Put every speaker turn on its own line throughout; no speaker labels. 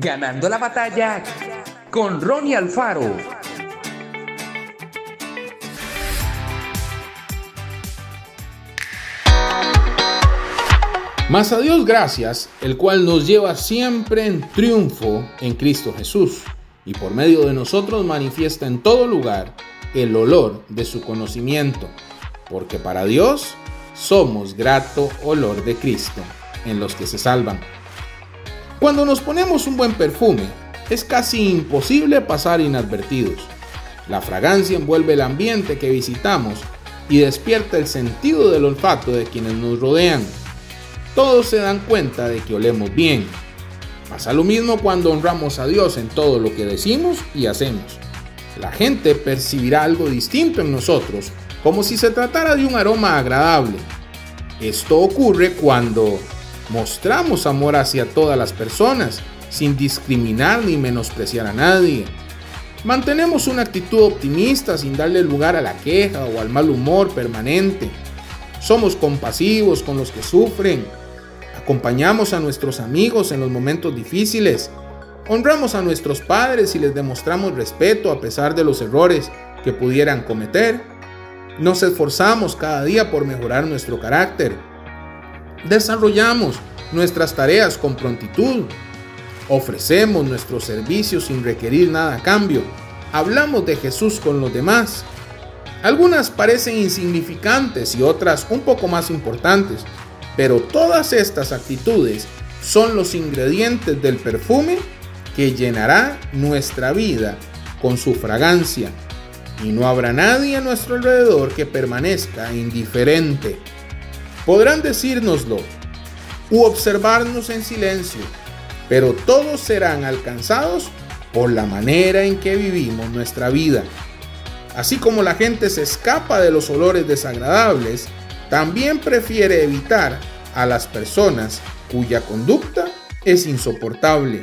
Ganando la batalla con Ronnie Alfaro.
Mas a Dios gracias, el cual nos lleva siempre en triunfo en Cristo Jesús, y por medio de nosotros manifiesta en todo lugar el olor de su conocimiento, porque para Dios somos grato olor de Cristo en los que se salvan. Cuando nos ponemos un buen perfume, es casi imposible pasar inadvertidos. La fragancia envuelve el ambiente que visitamos y despierta el sentido del olfato de quienes nos rodean. Todos se dan cuenta de que olemos bien. Pasa lo mismo cuando honramos a Dios en todo lo que decimos y hacemos. La gente percibirá algo distinto en nosotros, como si se tratara de un aroma agradable. Esto ocurre cuando mostramos amor hacia todas las personas, sin discriminar ni menospreciar a nadie. Mantenemos una actitud optimista sin darle lugar a la queja o al mal humor permanente. Somos compasivos con los que sufren. Acompañamos a nuestros amigos en los momentos difíciles. Honramos a nuestros padres y les demostramos respeto a pesar de los errores que pudieran cometer. Nos esforzamos cada día por mejorar nuestro carácter Desarrollamos nuestras tareas con prontitud. Ofrecemos nuestros servicios sin requerir nada a cambio. Hablamos de Jesús con los demás. Algunas parecen insignificantes y otras un poco más importantes, pero todas estas actitudes son los ingredientes del perfume que llenará nuestra vida con su fragancia y no habrá nadie a nuestro alrededor que permanezca indiferente. Podrán decírnoslo u observarnos en silencio, pero todos serán alcanzados por la manera en que vivimos nuestra vida. Así como la gente se escapa de los olores desagradables, también prefiere evitar a las personas cuya conducta es insoportable.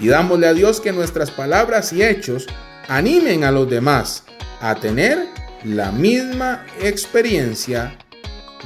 Pidámosle a Dios que nuestras palabras y hechos animen a los demás a tener la misma experiencia